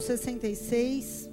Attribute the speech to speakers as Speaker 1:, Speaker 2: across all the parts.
Speaker 1: 66.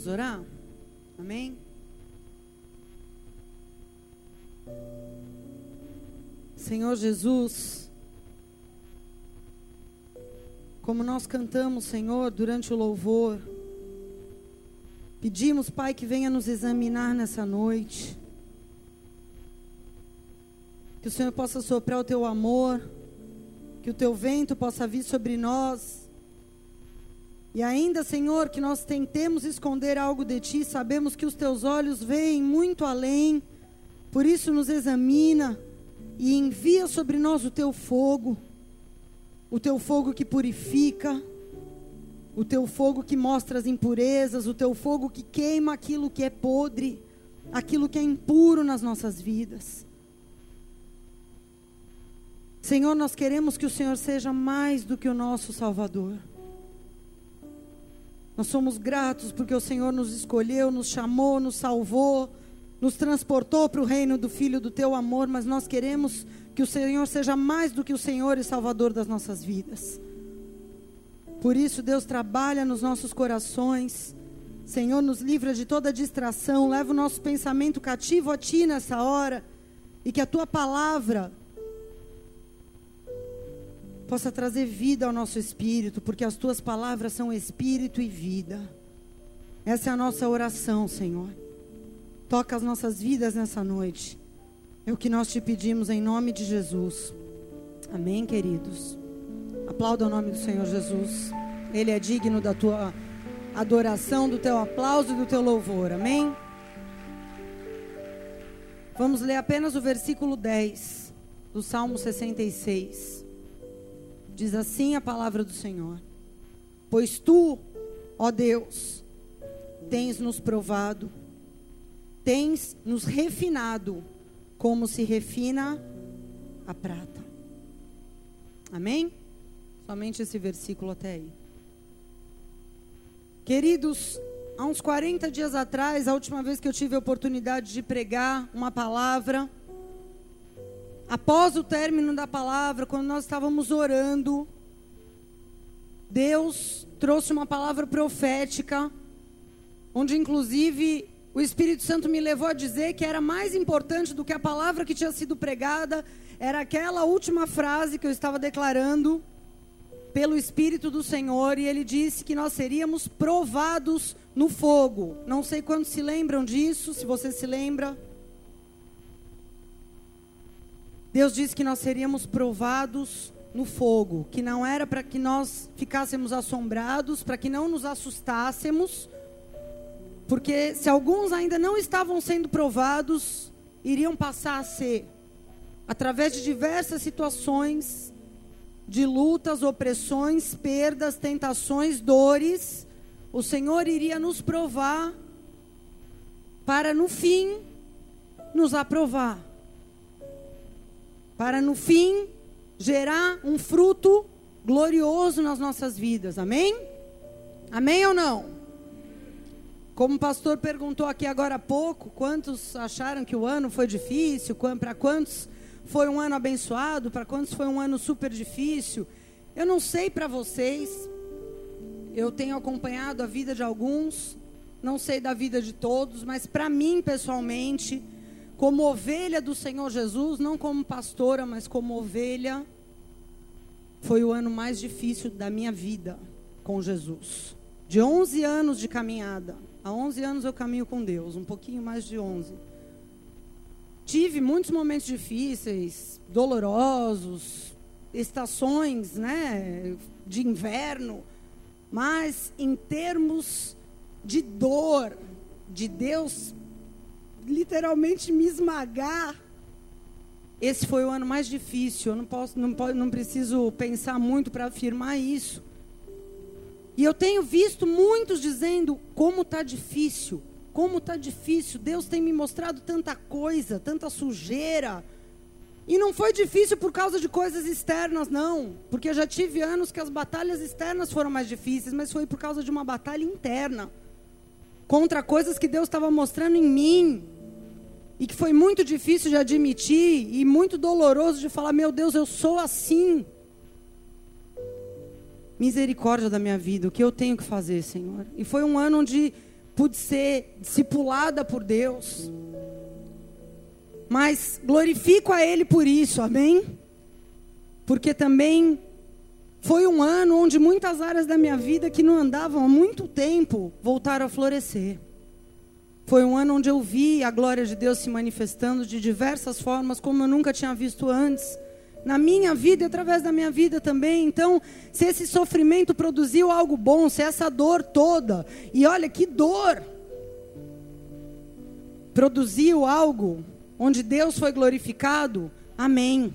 Speaker 1: Vamos orar? Amém? Senhor Jesus, como nós cantamos, Senhor, durante o louvor, pedimos, Pai, que venha nos examinar nessa noite. Que o Senhor possa soprar o teu amor, que o teu vento possa vir sobre nós. E ainda, Senhor, que nós tentemos esconder algo de ti, sabemos que os teus olhos veem muito além, por isso nos examina e envia sobre nós o teu fogo, o teu fogo que purifica, o teu fogo que mostra as impurezas, o teu fogo que queima aquilo que é podre, aquilo que é impuro nas nossas vidas. Senhor, nós queremos que o Senhor seja mais do que o nosso Salvador. Nós somos gratos porque o Senhor nos escolheu, nos chamou, nos salvou, nos transportou para o reino do Filho do teu amor, mas nós queremos que o Senhor seja mais do que o Senhor e Salvador das nossas vidas. Por isso, Deus trabalha nos nossos corações. Senhor, nos livra de toda distração, leva o nosso pensamento cativo a Ti nessa hora e que a Tua palavra possa trazer vida ao nosso espírito, porque as tuas palavras são espírito e vida. Essa é a nossa oração, Senhor. Toca as nossas vidas nessa noite. É o que nós te pedimos em nome de Jesus. Amém, queridos. Aplauda o nome do Senhor Jesus. Ele é digno da tua adoração, do teu aplauso e do teu louvor. Amém? Vamos ler apenas o versículo 10 do Salmo 66. Diz assim a palavra do Senhor: Pois tu, ó Deus, tens nos provado, tens nos refinado, como se refina a prata. Amém? Somente esse versículo até aí. Queridos, há uns 40 dias atrás, a última vez que eu tive a oportunidade de pregar uma palavra, após o término da palavra, quando nós estávamos orando, Deus trouxe uma palavra profética, onde inclusive o Espírito Santo me levou a dizer que era mais importante do que a palavra que tinha sido pregada, era aquela última frase que eu estava declarando pelo Espírito do Senhor, e ele disse que nós seríamos provados no fogo. Não sei quantos se lembram disso, se você se lembra. Deus disse que nós seríamos provados no fogo, que não era para que nós ficássemos assombrados, para que não nos assustássemos, porque se alguns ainda não estavam sendo provados, iriam passar a ser, através de diversas situações, de lutas, opressões, perdas, tentações, dores, o Senhor iria nos provar, para no fim nos aprovar para no fim gerar um fruto glorioso nas nossas vidas. Amém? Amém ou não? Como o pastor perguntou aqui agora há pouco, quantos acharam que o ano foi difícil? Para quantos foi um ano abençoado? Para quantos foi um ano super difícil? Eu não sei para vocês. Eu tenho acompanhado a vida de alguns, não sei da vida de todos, mas para mim pessoalmente, como ovelha do Senhor Jesus, não como pastora, mas como ovelha, foi o ano mais difícil da minha vida com Jesus. De 11 anos de caminhada. Há 11 anos eu caminho com Deus, um pouquinho mais de 11. Tive muitos momentos difíceis, dolorosos, estações, né, de inverno, mas em termos de dor, de Deus literalmente me esmagar. esse foi o ano mais difícil. Eu não posso, não, não preciso pensar muito para afirmar isso. E eu tenho visto muitos dizendo como está difícil, como está difícil. Deus tem me mostrado tanta coisa, tanta sujeira. E não foi difícil por causa de coisas externas, não. Porque eu já tive anos que as batalhas externas foram mais difíceis, mas foi por causa de uma batalha interna contra coisas que Deus estava mostrando em mim. E que foi muito difícil de admitir e muito doloroso de falar: meu Deus, eu sou assim. Misericórdia da minha vida, o que eu tenho que fazer, Senhor? E foi um ano onde pude ser discipulada por Deus. Mas glorifico a Ele por isso, amém? Porque também foi um ano onde muitas áreas da minha vida que não andavam há muito tempo voltaram a florescer. Foi um ano onde eu vi a glória de Deus se manifestando de diversas formas, como eu nunca tinha visto antes. Na minha vida e através da minha vida também. Então, se esse sofrimento produziu algo bom, se essa dor toda, e olha que dor, produziu algo onde Deus foi glorificado, amém.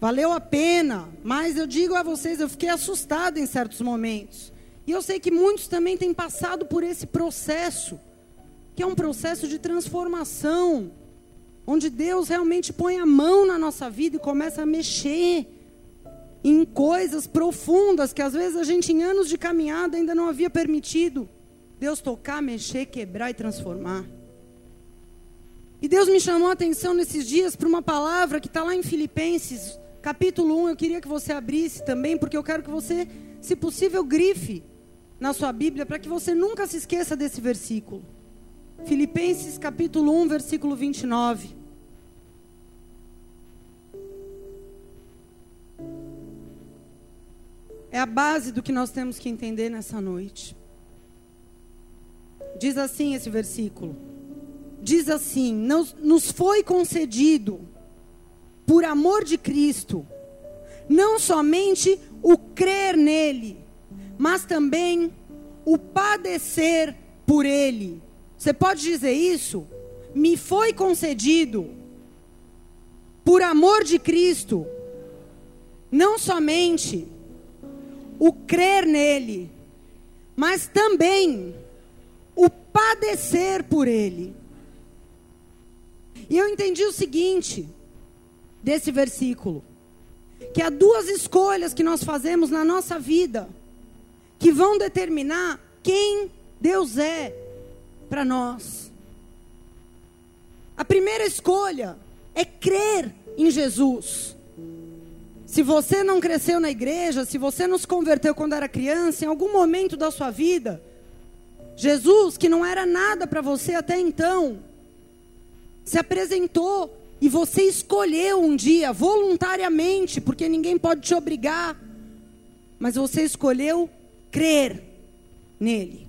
Speaker 1: Valeu a pena, mas eu digo a vocês, eu fiquei assustada em certos momentos. E eu sei que muitos também têm passado por esse processo que é um processo de transformação, onde Deus realmente põe a mão na nossa vida e começa a mexer em coisas profundas que às vezes a gente em anos de caminhada ainda não havia permitido Deus tocar, mexer, quebrar e transformar. E Deus me chamou a atenção nesses dias para uma palavra que está lá em Filipenses, capítulo 1. Eu queria que você abrisse também, porque eu quero que você, se possível, grife na sua Bíblia, para que você nunca se esqueça desse versículo. Filipenses capítulo 1, versículo 29. É a base do que nós temos que entender nessa noite. Diz assim esse versículo. Diz assim: Nos foi concedido, por amor de Cristo, não somente o crer nele, mas também o padecer por ele você pode dizer isso? Me foi concedido, por amor de Cristo, não somente o crer nele, mas também o padecer por ele. E eu entendi o seguinte desse versículo: que há duas escolhas que nós fazemos na nossa vida que vão determinar quem Deus é para nós. A primeira escolha é crer em Jesus. Se você não cresceu na igreja, se você não se converteu quando era criança, em algum momento da sua vida, Jesus, que não era nada para você até então, se apresentou e você escolheu um dia, voluntariamente, porque ninguém pode te obrigar, mas você escolheu crer nele.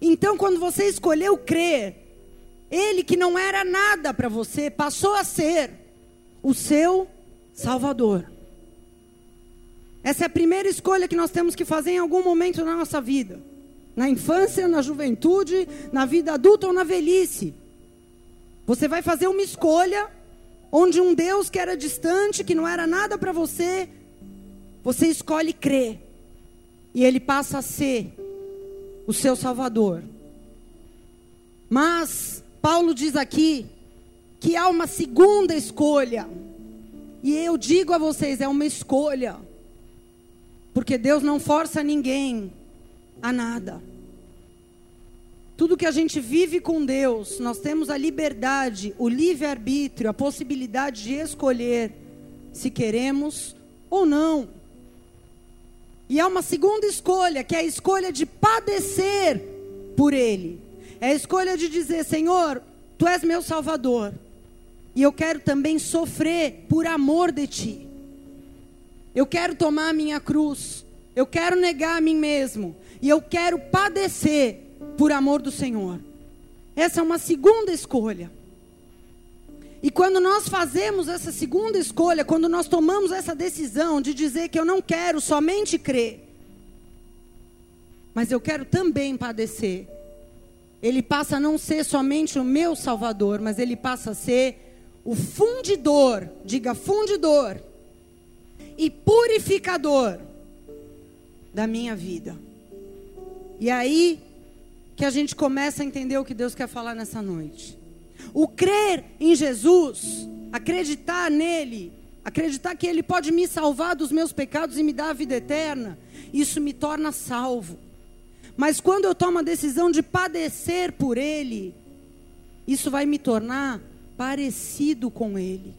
Speaker 1: Então, quando você escolheu crer, ele que não era nada para você, passou a ser o seu Salvador. Essa é a primeira escolha que nós temos que fazer em algum momento na nossa vida. Na infância, na juventude, na vida adulta ou na velhice. Você vai fazer uma escolha onde um Deus que era distante, que não era nada para você, você escolhe crer. E ele passa a ser o seu Salvador. Mas Paulo diz aqui que há uma segunda escolha. E eu digo a vocês, é uma escolha. Porque Deus não força ninguém a nada. Tudo que a gente vive com Deus, nós temos a liberdade, o livre-arbítrio, a possibilidade de escolher se queremos ou não. E há uma segunda escolha, que é a escolha de padecer por Ele. É a escolha de dizer: Senhor, Tu és meu Salvador. E eu quero também sofrer por amor de Ti. Eu quero tomar a minha cruz. Eu quero negar a mim mesmo. E eu quero padecer por amor do Senhor. Essa é uma segunda escolha. E quando nós fazemos essa segunda escolha, quando nós tomamos essa decisão de dizer que eu não quero somente crer, mas eu quero também padecer, ele passa a não ser somente o meu Salvador, mas ele passa a ser o fundidor, diga fundidor, e purificador da minha vida. E aí que a gente começa a entender o que Deus quer falar nessa noite. O crer em Jesus, acreditar nele, acreditar que ele pode me salvar dos meus pecados e me dar a vida eterna, isso me torna salvo. Mas quando eu tomo a decisão de padecer por ele, isso vai me tornar parecido com ele.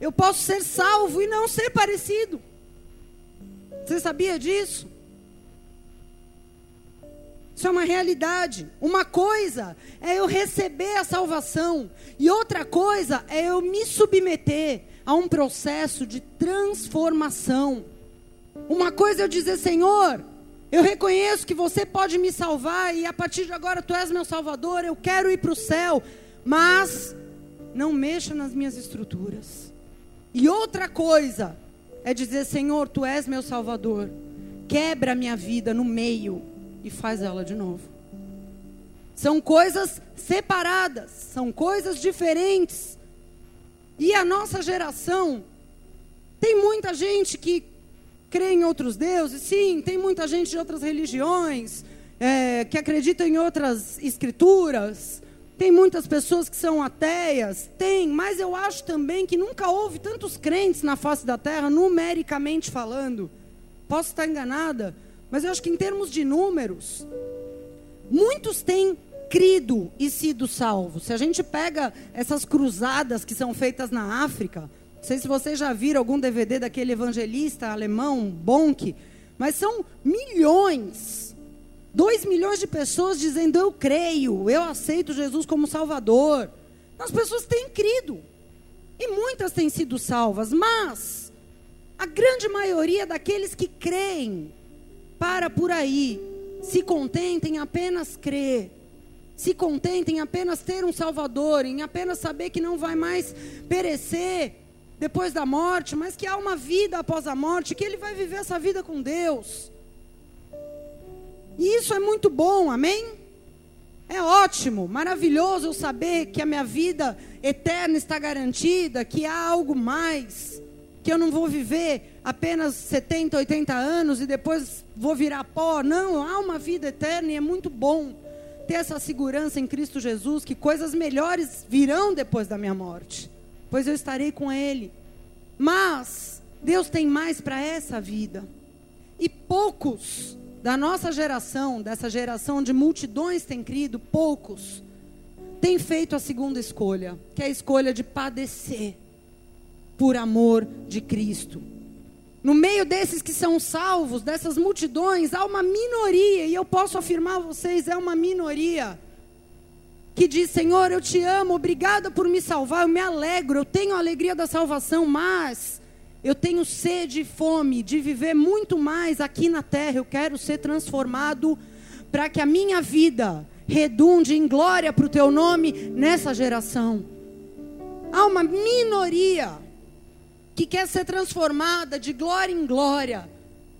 Speaker 1: Eu posso ser salvo e não ser parecido. Você sabia disso? Isso é uma realidade. Uma coisa é eu receber a salvação, e outra coisa é eu me submeter a um processo de transformação. Uma coisa é eu dizer, Senhor, eu reconheço que você pode me salvar e a partir de agora tu és meu salvador, eu quero ir para o céu, mas não mexa nas minhas estruturas. E outra coisa é dizer, Senhor, tu és meu salvador, quebra a minha vida no meio e faz ela de novo. São coisas separadas, são coisas diferentes. E a nossa geração tem muita gente que crê em outros deuses, sim, tem muita gente de outras religiões, é, que acredita em outras escrituras, tem muitas pessoas que são ateias, tem, mas eu acho também que nunca houve tantos crentes na face da terra, numericamente falando. Posso estar enganada, mas eu acho que em termos de números, muitos têm crido e sido salvos. Se a gente pega essas cruzadas que são feitas na África, não sei se vocês já viram algum DVD daquele evangelista alemão, Bonk, mas são milhões, dois milhões de pessoas dizendo: Eu creio, eu aceito Jesus como Salvador. As pessoas têm crido, e muitas têm sido salvas, mas a grande maioria daqueles que creem, para por aí, se contentem apenas crer se contentem em apenas ter um Salvador, em apenas saber que não vai mais perecer, depois da morte, mas que há uma vida após a morte, que ele vai viver essa vida com Deus. E isso é muito bom, amém? É ótimo, maravilhoso eu saber que a minha vida eterna está garantida, que há algo mais, que eu não vou viver apenas 70, 80 anos e depois vou virar pó. Não, há uma vida eterna e é muito bom ter essa segurança em Cristo Jesus que coisas melhores virão depois da minha morte pois eu estarei com ele. Mas Deus tem mais para essa vida. E poucos da nossa geração, dessa geração de multidões têm crido, poucos têm feito a segunda escolha, que é a escolha de padecer por amor de Cristo. No meio desses que são salvos, dessas multidões, há uma minoria, e eu posso afirmar a vocês, é uma minoria que diz: Senhor, eu te amo, obrigada por me salvar, eu me alegro, eu tenho a alegria da salvação, mas eu tenho sede e fome de viver muito mais aqui na terra. Eu quero ser transformado para que a minha vida redunde em glória para o teu nome nessa geração. Há uma minoria que quer ser transformada de glória em glória,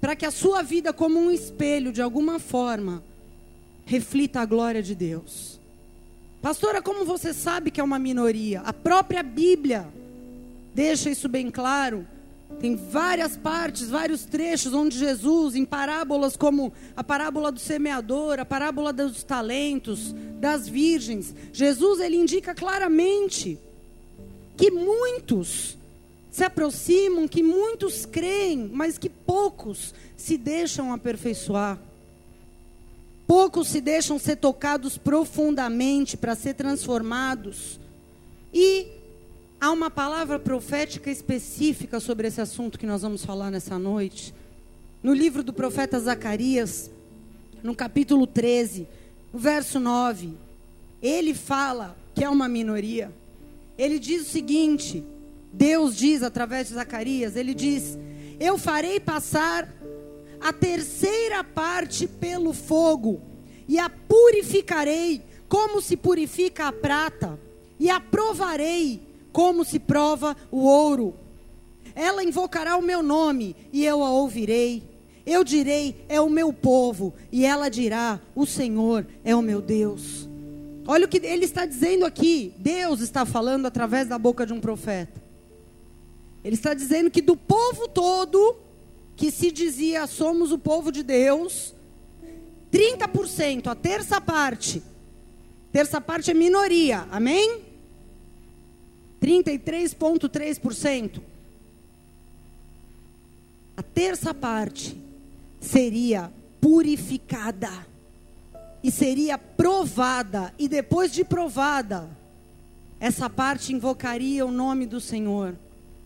Speaker 1: para que a sua vida, como um espelho, de alguma forma, reflita a glória de Deus. Pastora, como você sabe que é uma minoria? A própria Bíblia deixa isso bem claro. Tem várias partes, vários trechos onde Jesus, em parábolas como a parábola do semeador, a parábola dos talentos, das virgens, Jesus ele indica claramente que muitos se aproximam, que muitos creem, mas que poucos se deixam aperfeiçoar. Poucos se deixam ser tocados profundamente para ser transformados. E há uma palavra profética específica sobre esse assunto que nós vamos falar nessa noite. No livro do profeta Zacarias, no capítulo 13, no verso 9, ele fala que é uma minoria. Ele diz o seguinte: Deus diz através de Zacarias, ele diz: Eu farei passar a terceira parte pelo fogo, e a purificarei como se purifica a prata, e a provarei como se prova o ouro. Ela invocará o meu nome, e eu a ouvirei. Eu direi, é o meu povo, e ela dirá, o Senhor é o meu Deus. Olha o que ele está dizendo aqui. Deus está falando através da boca de um profeta. Ele está dizendo que do povo todo, que se dizia somos o povo de Deus, 30%, a terça parte, terça parte é minoria, amém? 33,3%. A terça parte seria purificada e seria provada, e depois de provada, essa parte invocaria o nome do Senhor,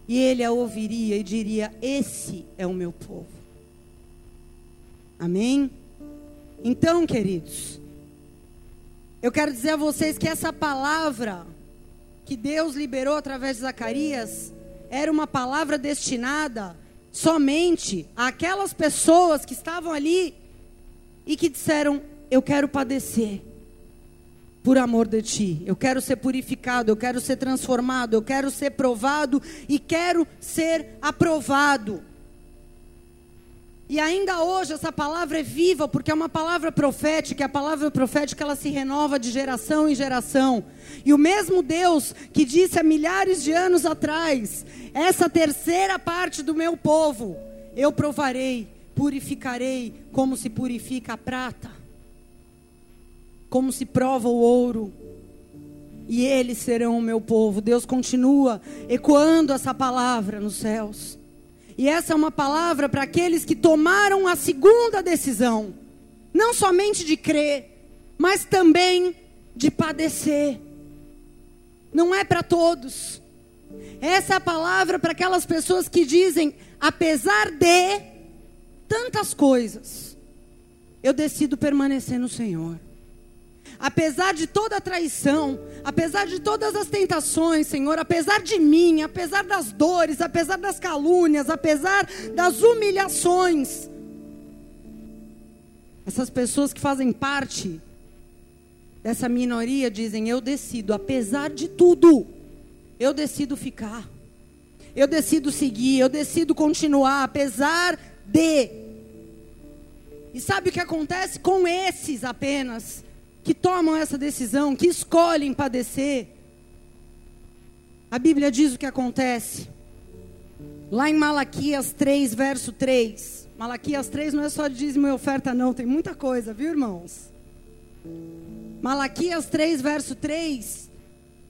Speaker 1: e ele a ouviria e diria: Esse é o meu povo. Amém? Então, queridos, eu quero dizer a vocês que essa palavra que Deus liberou através de Zacarias era uma palavra destinada somente àquelas pessoas que estavam ali e que disseram: Eu quero padecer por amor de ti, eu quero ser purificado, eu quero ser transformado, eu quero ser provado e quero ser aprovado. E ainda hoje essa palavra é viva, porque é uma palavra profética, a palavra profética ela se renova de geração em geração. E o mesmo Deus que disse há milhares de anos atrás: essa terceira parte do meu povo eu provarei, purificarei, como se purifica a prata, como se prova o ouro. E eles serão o meu povo. Deus continua ecoando essa palavra nos céus. E essa é uma palavra para aqueles que tomaram a segunda decisão, não somente de crer, mas também de padecer. Não é para todos. Essa é a palavra para aquelas pessoas que dizem, apesar de tantas coisas, eu decido permanecer no Senhor apesar de toda a traição, apesar de todas as tentações, Senhor, apesar de mim, apesar das dores, apesar das calúnias, apesar das humilhações, essas pessoas que fazem parte dessa minoria dizem: Eu decido, apesar de tudo, eu decido ficar, eu decido seguir, eu decido continuar, apesar de. E sabe o que acontece com esses apenas? Que tomam essa decisão, que escolhem padecer, a Bíblia diz o que acontece. Lá em Malaquias 3, verso 3. Malaquias 3 não é só dízimo e oferta, não, tem muita coisa, viu, irmãos? Malaquias 3, verso 3,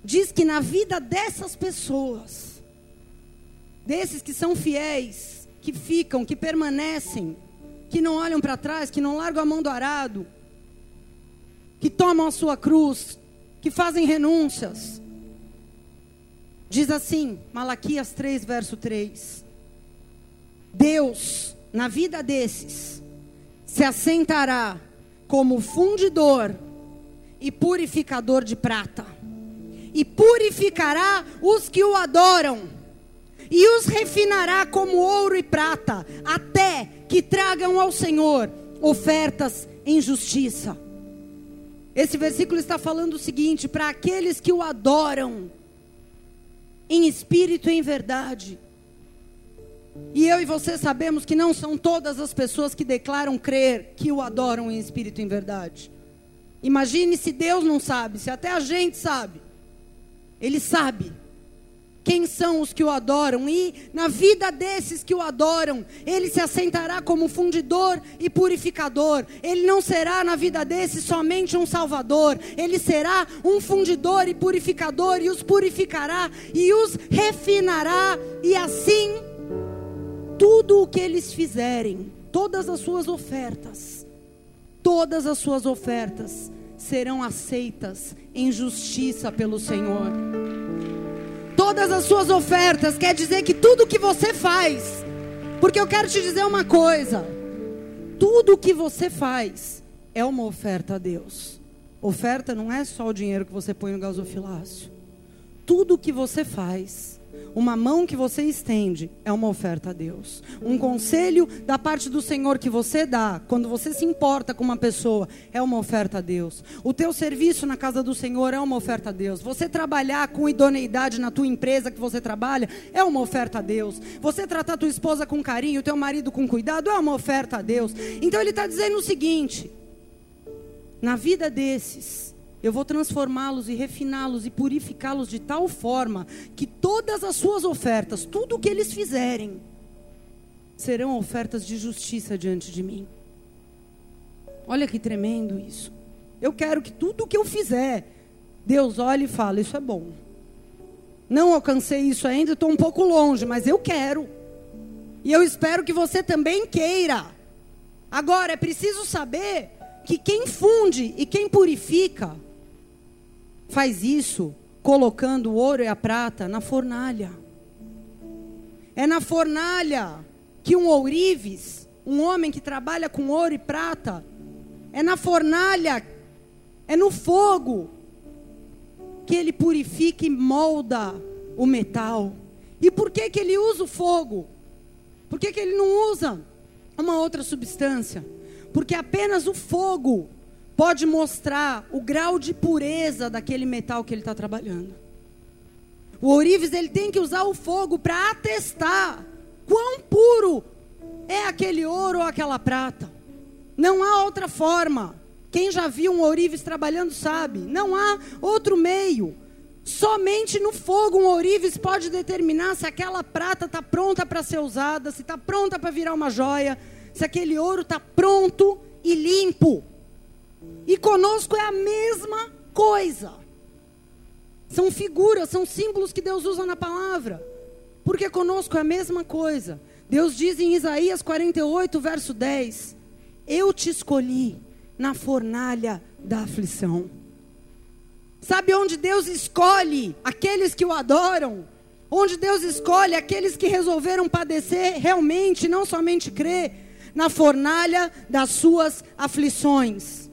Speaker 1: diz que na vida dessas pessoas, desses que são fiéis, que ficam, que permanecem, que não olham para trás, que não largam a mão do arado, que tomam a sua cruz, que fazem renúncias. Diz assim, Malaquias 3, verso 3: Deus, na vida desses, se assentará como fundidor e purificador de prata, e purificará os que o adoram, e os refinará como ouro e prata, até que tragam ao Senhor ofertas em justiça. Esse versículo está falando o seguinte: para aqueles que o adoram, em espírito e em verdade. E eu e você sabemos que não são todas as pessoas que declaram crer que o adoram em espírito e em verdade. Imagine se Deus não sabe, se até a gente sabe. Ele sabe quem são os que o adoram, e na vida desses que o adoram, ele se assentará como fundidor e purificador. Ele não será na vida desses somente um salvador, ele será um fundidor e purificador, e os purificará e os refinará, e assim, tudo o que eles fizerem, todas as suas ofertas, todas as suas ofertas serão aceitas em justiça pelo Senhor todas as suas ofertas, quer dizer que tudo que você faz, porque eu quero te dizer uma coisa: tudo que você faz é uma oferta a Deus. Oferta não é só o dinheiro que você põe no gasofilácio. Tudo que você faz uma mão que você estende é uma oferta a Deus. Um conselho da parte do Senhor que você dá, quando você se importa com uma pessoa, é uma oferta a Deus. O teu serviço na casa do Senhor é uma oferta a Deus. Você trabalhar com idoneidade na tua empresa que você trabalha é uma oferta a Deus. Você tratar tua esposa com carinho, teu marido com cuidado é uma oferta a Deus. Então ele está dizendo o seguinte: na vida desses eu vou transformá-los e refiná-los e purificá-los de tal forma que todas as suas ofertas, tudo o que eles fizerem, serão ofertas de justiça diante de mim. Olha que tremendo isso. Eu quero que tudo o que eu fizer, Deus olhe e fale: Isso é bom. Não alcancei isso ainda, estou um pouco longe, mas eu quero. E eu espero que você também queira. Agora, é preciso saber que quem funde e quem purifica, faz isso colocando o ouro e a prata na fornalha. É na fornalha que um ourives, um homem que trabalha com ouro e prata, é na fornalha, é no fogo que ele purifica e molda o metal. E por que, que ele usa o fogo? Por que, que ele não usa uma outra substância? Porque apenas o fogo pode mostrar o grau de pureza daquele metal que ele está trabalhando. O ourives ele tem que usar o fogo para atestar quão puro é aquele ouro ou aquela prata. Não há outra forma. Quem já viu um ourives trabalhando sabe. Não há outro meio. Somente no fogo um ourives pode determinar se aquela prata está pronta para ser usada, se está pronta para virar uma joia, se aquele ouro está pronto e limpo. E conosco é a mesma coisa. São figuras, são símbolos que Deus usa na palavra. Porque conosco é a mesma coisa. Deus diz em Isaías 48, verso 10: Eu te escolhi na fornalha da aflição. Sabe onde Deus escolhe aqueles que o adoram? Onde Deus escolhe aqueles que resolveram padecer realmente, não somente crer, na fornalha das suas aflições.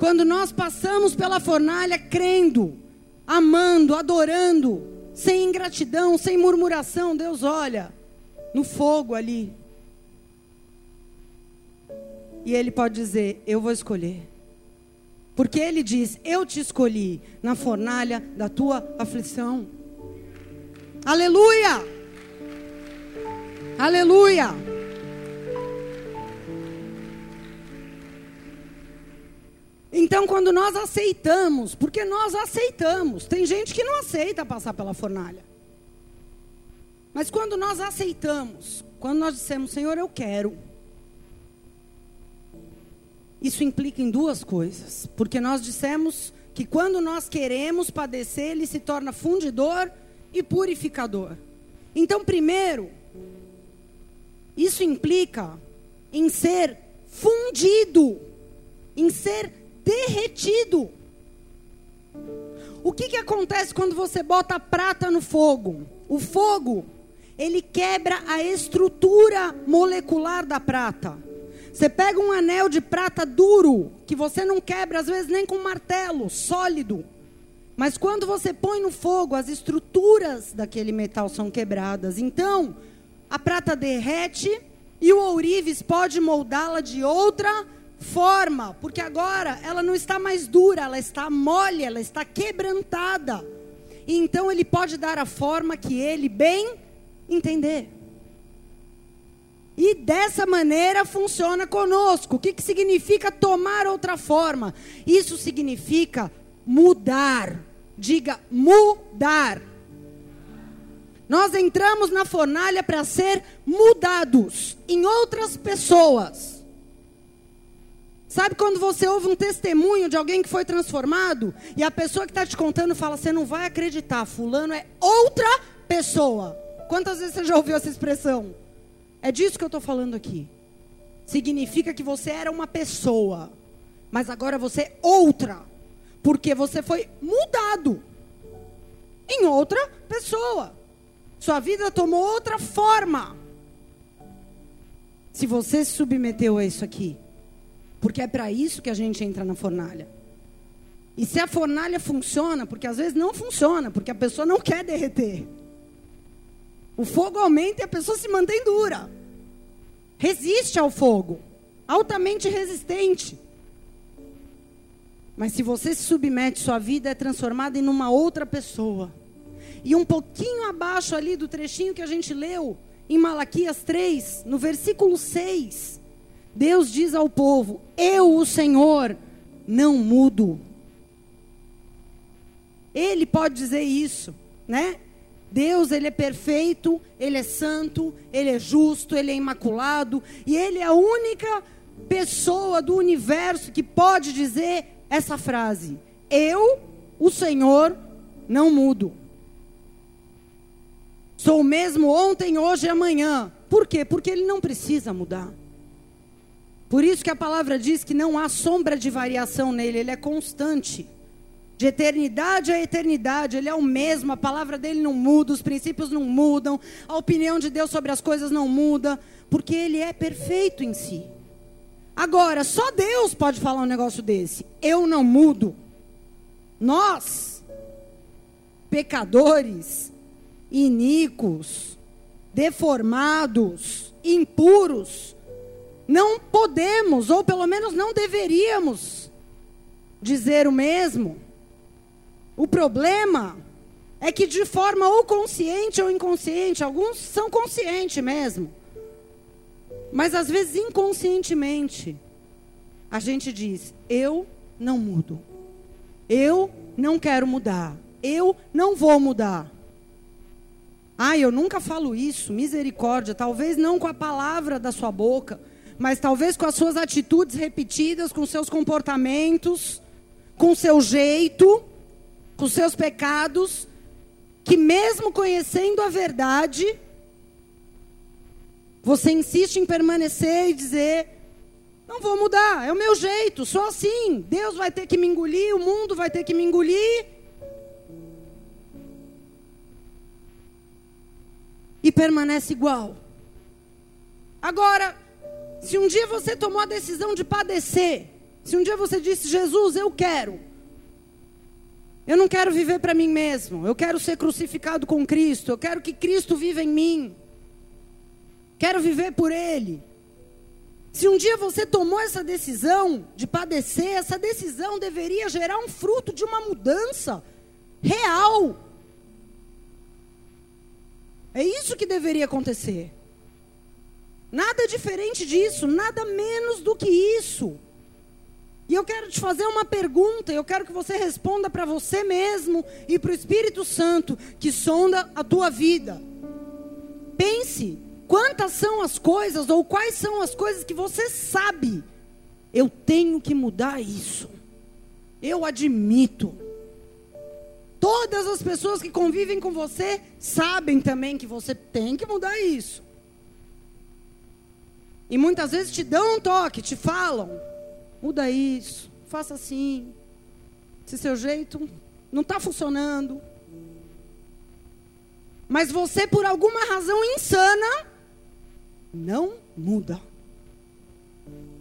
Speaker 1: Quando nós passamos pela fornalha crendo, amando, adorando, sem ingratidão, sem murmuração, Deus olha no fogo ali. E Ele pode dizer: Eu vou escolher. Porque Ele diz: Eu te escolhi na fornalha da tua aflição. Aleluia! Aleluia! Então, quando nós aceitamos, porque nós aceitamos, tem gente que não aceita passar pela fornalha. Mas quando nós aceitamos, quando nós dissemos, Senhor, eu quero. Isso implica em duas coisas. Porque nós dissemos que quando nós queremos padecer, ele se torna fundidor e purificador. Então, primeiro, isso implica em ser fundido, em ser derretido. O que, que acontece quando você bota a prata no fogo? O fogo, ele quebra a estrutura molecular da prata. Você pega um anel de prata duro, que você não quebra, às vezes nem com martelo, sólido. Mas quando você põe no fogo, as estruturas daquele metal são quebradas. Então, a prata derrete e o ourives pode moldá-la de outra forma, porque agora ela não está mais dura, ela está mole, ela está quebrantada. E então ele pode dar a forma que ele bem entender. E dessa maneira funciona conosco. O que, que significa tomar outra forma? Isso significa mudar. Diga mudar. Nós entramos na fornalha para ser mudados em outras pessoas. Sabe quando você ouve um testemunho de alguém que foi transformado e a pessoa que está te contando fala: Você não vai acreditar, Fulano é outra pessoa. Quantas vezes você já ouviu essa expressão? É disso que eu estou falando aqui. Significa que você era uma pessoa, mas agora você é outra, porque você foi mudado em outra pessoa. Sua vida tomou outra forma. Se você se submeteu a isso aqui. Porque é para isso que a gente entra na fornalha. E se a fornalha funciona, porque às vezes não funciona, porque a pessoa não quer derreter. O fogo aumenta e a pessoa se mantém dura. Resiste ao fogo. Altamente resistente. Mas se você se submete, sua vida é transformada em uma outra pessoa. E um pouquinho abaixo ali do trechinho que a gente leu, em Malaquias 3, no versículo 6, Deus diz ao povo: Eu, o Senhor, não mudo. Ele pode dizer isso, né? Deus, ele é perfeito, ele é santo, ele é justo, ele é imaculado, e ele é a única pessoa do universo que pode dizer essa frase: Eu, o Senhor, não mudo. Sou o mesmo ontem, hoje e amanhã. Por quê? Porque ele não precisa mudar. Por isso que a palavra diz que não há sombra de variação nele, ele é constante. De eternidade a eternidade, ele é o mesmo, a palavra dele não muda, os princípios não mudam, a opinião de Deus sobre as coisas não muda, porque ele é perfeito em si. Agora, só Deus pode falar um negócio desse. Eu não mudo. Nós, pecadores, iníquos, deformados, impuros, não podemos, ou pelo menos não deveríamos, dizer o mesmo. O problema é que de forma ou consciente ou inconsciente, alguns são conscientes mesmo, mas às vezes inconscientemente, a gente diz: eu não mudo, eu não quero mudar, eu não vou mudar. Ah, eu nunca falo isso, misericórdia, talvez não com a palavra da sua boca, mas talvez com as suas atitudes repetidas, com seus comportamentos, com seu jeito com seus pecados, que mesmo conhecendo a verdade, você insiste em permanecer e dizer: não vou mudar, é o meu jeito, sou assim. Deus vai ter que me engolir, o mundo vai ter que me engolir. E permanece igual. Agora, se um dia você tomou a decisão de padecer, se um dia você disse: Jesus, eu quero. Eu não quero viver para mim mesmo. Eu quero ser crucificado com Cristo. Eu quero que Cristo viva em mim. Quero viver por Ele. Se um dia você tomou essa decisão de padecer, essa decisão deveria gerar um fruto de uma mudança real. É isso que deveria acontecer. Nada diferente disso, nada menos do que isso. E eu quero te fazer uma pergunta, eu quero que você responda para você mesmo e para o Espírito Santo que sonda a tua vida. Pense, quantas são as coisas ou quais são as coisas que você sabe? Eu tenho que mudar isso. Eu admito. Todas as pessoas que convivem com você sabem também que você tem que mudar isso. E muitas vezes te dão um toque, te falam muda isso, faça assim. Se seu jeito não está funcionando. Mas você, por alguma razão insana, não muda.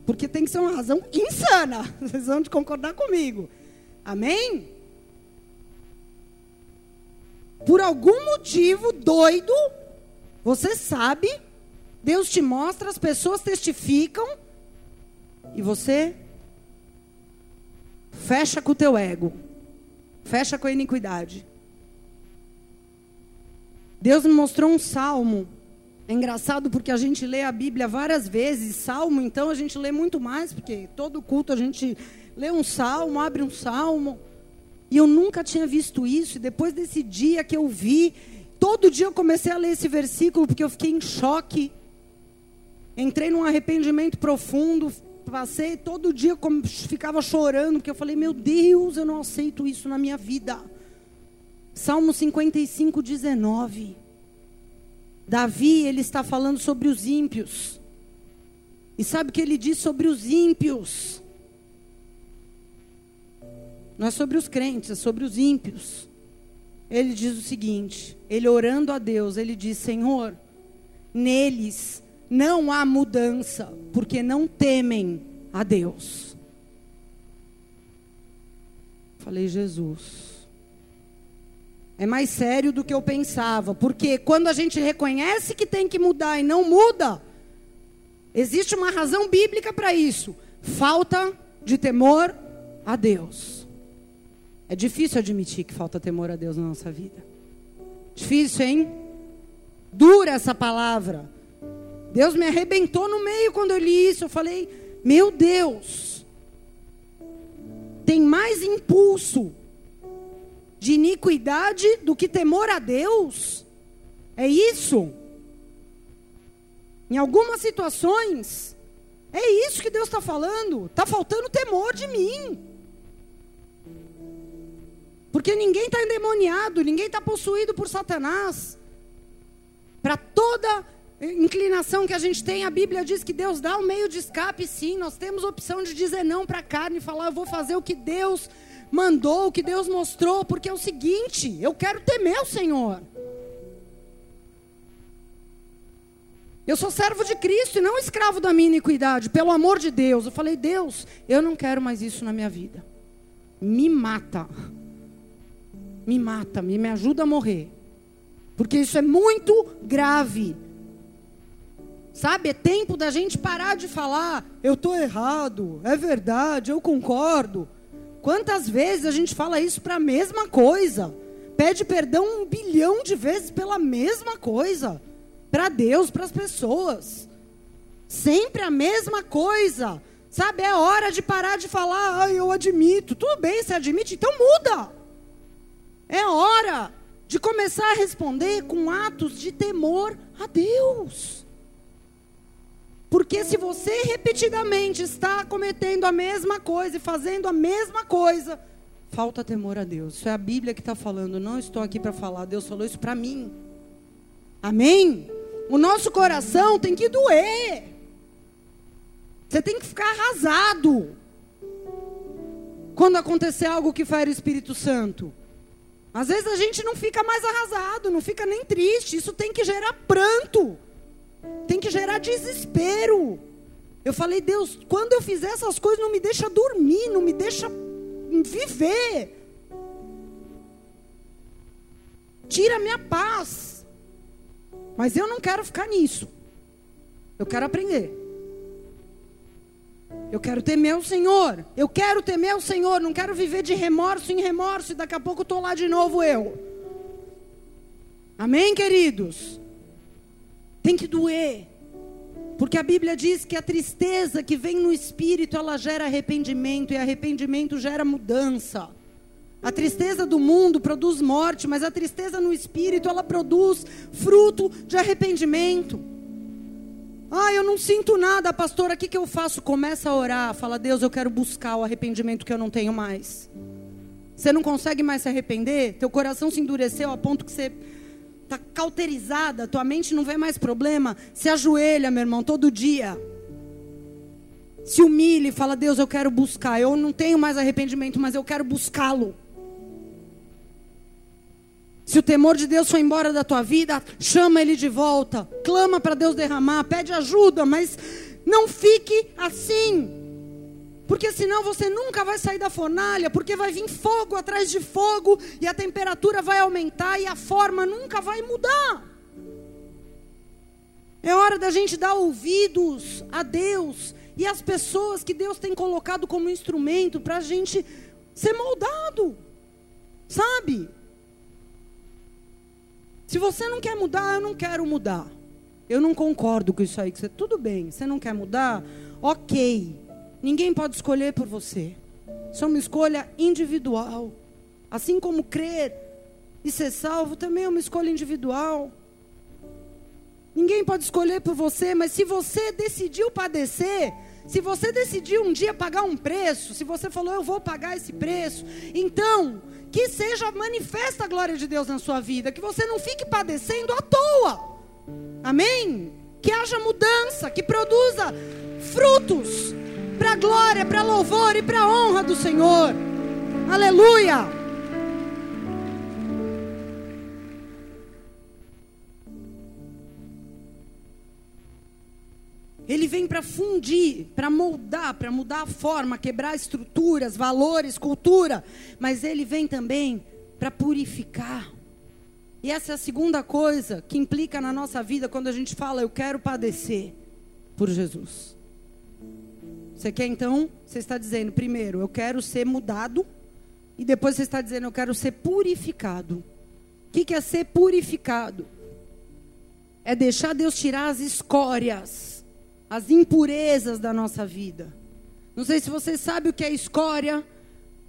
Speaker 1: Porque tem que ser uma razão insana. Vocês vão concordar comigo. Amém? Por algum motivo doido, você sabe, Deus te mostra, as pessoas testificam, e você Fecha com o teu ego. Fecha com a iniquidade. Deus me mostrou um salmo. É engraçado porque a gente lê a Bíblia várias vezes. Salmo, então, a gente lê muito mais, porque todo culto a gente lê um salmo, abre um salmo. E eu nunca tinha visto isso. E depois desse dia que eu vi, todo dia eu comecei a ler esse versículo porque eu fiquei em choque. Entrei num arrependimento profundo, passei todo dia como ficava chorando, porque eu falei, meu Deus, eu não aceito isso na minha vida. Salmo 55, 19. Davi, ele está falando sobre os ímpios. E sabe o que ele diz sobre os ímpios? Não é sobre os crentes, é sobre os ímpios. Ele diz o seguinte: ele orando a Deus, ele diz: Senhor, neles não há mudança, porque não temem a Deus. Falei, Jesus. É mais sério do que eu pensava, porque quando a gente reconhece que tem que mudar e não muda, existe uma razão bíblica para isso: falta de temor a Deus. É difícil admitir que falta temor a Deus na nossa vida. Difícil, hein? Dura essa palavra. Deus me arrebentou no meio quando eu li isso. Eu falei, meu Deus. tem mais impulso de iniquidade do que temor a Deus? É isso? Em algumas situações, é isso que Deus está falando. Está faltando temor de mim. Porque ninguém está endemoniado, ninguém está possuído por Satanás. Para toda inclinação que a gente tem, a Bíblia diz que Deus dá um meio de escape, sim. Nós temos opção de dizer não para a carne e falar, eu vou fazer o que Deus mandou, o que Deus mostrou, porque é o seguinte, eu quero temer o Senhor. Eu sou servo de Cristo e não escravo da minha iniquidade, pelo amor de Deus. Eu falei, Deus, eu não quero mais isso na minha vida. Me mata. Me mata, me, me ajuda a morrer. Porque isso é muito grave. Sabe, é tempo da gente parar de falar, eu estou errado, é verdade, eu concordo. Quantas vezes a gente fala isso para a mesma coisa? Pede perdão um bilhão de vezes pela mesma coisa. Para Deus, para as pessoas. Sempre a mesma coisa. Sabe, é hora de parar de falar, ah, eu admito. Tudo bem, você admite, então muda. É hora de começar a responder com atos de temor a Deus. Porque se você repetidamente está cometendo a mesma coisa e fazendo a mesma coisa, falta temor a Deus. Isso é a Bíblia que está falando. Não estou aqui para falar. Deus falou isso para mim. Amém? O nosso coração tem que doer. Você tem que ficar arrasado. Quando acontecer algo que fere o Espírito Santo. Às vezes a gente não fica mais arrasado, não fica nem triste. Isso tem que gerar pranto tem que gerar desespero. Eu falei, Deus, quando eu fizer essas coisas, não me deixa dormir, não me deixa viver. Tira minha paz. Mas eu não quero ficar nisso. Eu quero aprender. Eu quero temer o Senhor. Eu quero temer o Senhor. Não quero viver de remorso em remorso e daqui a pouco estou lá de novo eu. Amém, queridos? Tem que doer. Porque a Bíblia diz que a tristeza que vem no espírito, ela gera arrependimento e arrependimento gera mudança. A tristeza do mundo produz morte, mas a tristeza no espírito, ela produz fruto de arrependimento. Ah, eu não sinto nada, pastora, o que, que eu faço? Começa a orar, fala, Deus, eu quero buscar o arrependimento que eu não tenho mais. Você não consegue mais se arrepender? Teu coração se endureceu a ponto que você está cauterizada, tua mente não vê mais problema, se ajoelha, meu irmão, todo dia. Se humilhe e fala: Deus, eu quero buscar. Eu não tenho mais arrependimento, mas eu quero buscá-lo. Se o temor de Deus foi embora da tua vida, chama ele de volta. Clama para Deus derramar, pede ajuda, mas não fique assim. Porque senão você nunca vai sair da fornalha, porque vai vir fogo atrás de fogo e a temperatura vai aumentar e a forma nunca vai mudar. É hora da gente dar ouvidos a Deus e às pessoas que Deus tem colocado como instrumento para a gente ser moldado, sabe? Se você não quer mudar, eu não quero mudar. Eu não concordo com isso aí. Que você, tudo bem, você não quer mudar? Ok. Ninguém pode escolher por você. Isso é uma escolha individual. Assim como crer e ser salvo também é uma escolha individual. Ninguém pode escolher por você, mas se você decidiu padecer, se você decidiu um dia pagar um preço, se você falou eu vou pagar esse preço, então que seja manifesta a glória de Deus na sua vida, que você não fique padecendo à toa. Amém? Que haja mudança, que produza frutos para glória, para louvor e para a honra do Senhor. Aleluia! Ele vem para fundir, para moldar, para mudar a forma, quebrar estruturas, valores, cultura. Mas ele vem também para purificar. E essa é a segunda coisa que implica na nossa vida quando a gente fala, eu quero padecer por Jesus. Você quer então? Você está dizendo, primeiro, eu quero ser mudado. E depois você está dizendo, eu quero ser purificado. O que, é ser purificado? É deixar Deus tirar as escórias, as impurezas da nossa vida. Não sei se você sabe o que é escória,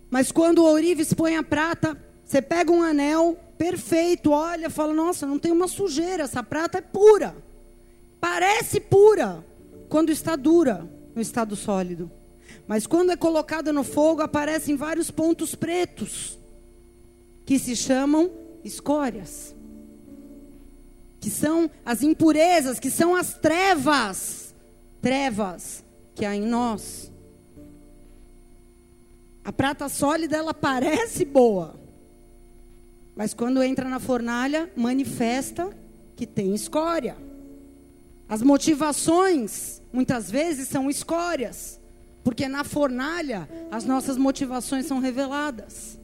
Speaker 1: Mas quando o ourives põe a prata, você pega um anel perfeito, olha, fala: nossa, não tem uma sujeira, essa prata é pura. Parece pura quando está dura, no estado sólido. Mas quando é colocada no fogo, aparecem vários pontos pretos, que se chamam escórias. Que são as impurezas, que são as trevas. Trevas que há em nós. A prata sólida, ela parece boa. Mas quando entra na fornalha, manifesta que tem escória. As motivações, muitas vezes, são escórias. Porque na fornalha, as nossas motivações são reveladas.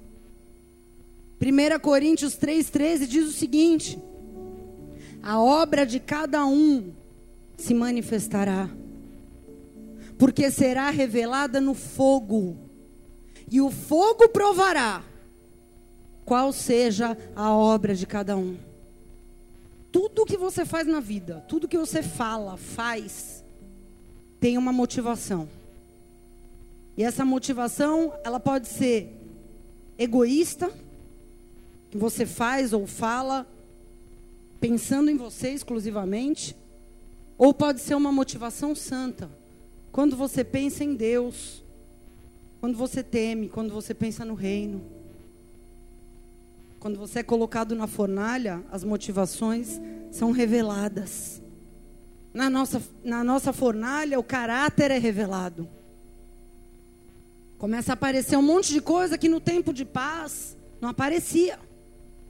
Speaker 1: 1 Coríntios 3,13 diz o seguinte: A obra de cada um se manifestará, porque será revelada no fogo, e o fogo provará qual seja a obra de cada um. Tudo que você faz na vida, tudo que você fala, faz, tem uma motivação. E essa motivação, ela pode ser egoísta, que você faz ou fala pensando em você exclusivamente, ou pode ser uma motivação santa, quando você pensa em Deus, quando você teme, quando você pensa no reino. Quando você é colocado na fornalha, as motivações são reveladas. Na nossa, na nossa fornalha, o caráter é revelado. Começa a aparecer um monte de coisa que no tempo de paz não aparecia.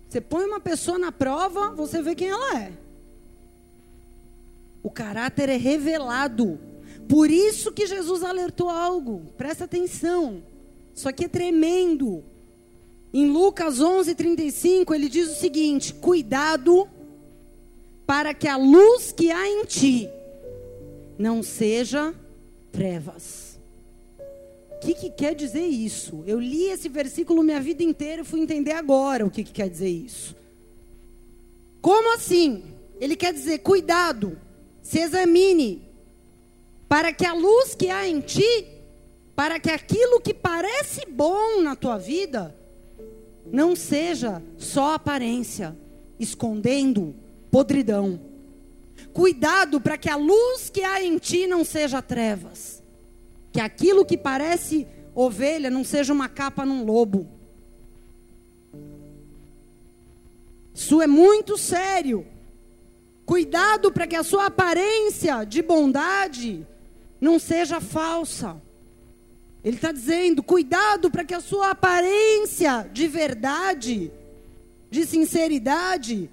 Speaker 1: Você põe uma pessoa na prova, você vê quem ela é. O caráter é revelado. Por isso que Jesus alertou algo. Presta atenção. Isso aqui é tremendo. Em Lucas 11:35, ele diz o seguinte: Cuidado para que a luz que há em ti não seja trevas. O que, que quer dizer isso? Eu li esse versículo minha vida inteira e fui entender agora o que, que quer dizer isso. Como assim? Ele quer dizer: cuidado, se examine, para que a luz que há em ti, para que aquilo que parece bom na tua vida, não seja só aparência, escondendo podridão. Cuidado para que a luz que há em ti não seja trevas. Que aquilo que parece ovelha não seja uma capa num lobo. Isso é muito sério. Cuidado para que a sua aparência de bondade não seja falsa. Ele está dizendo: cuidado para que a sua aparência de verdade, de sinceridade,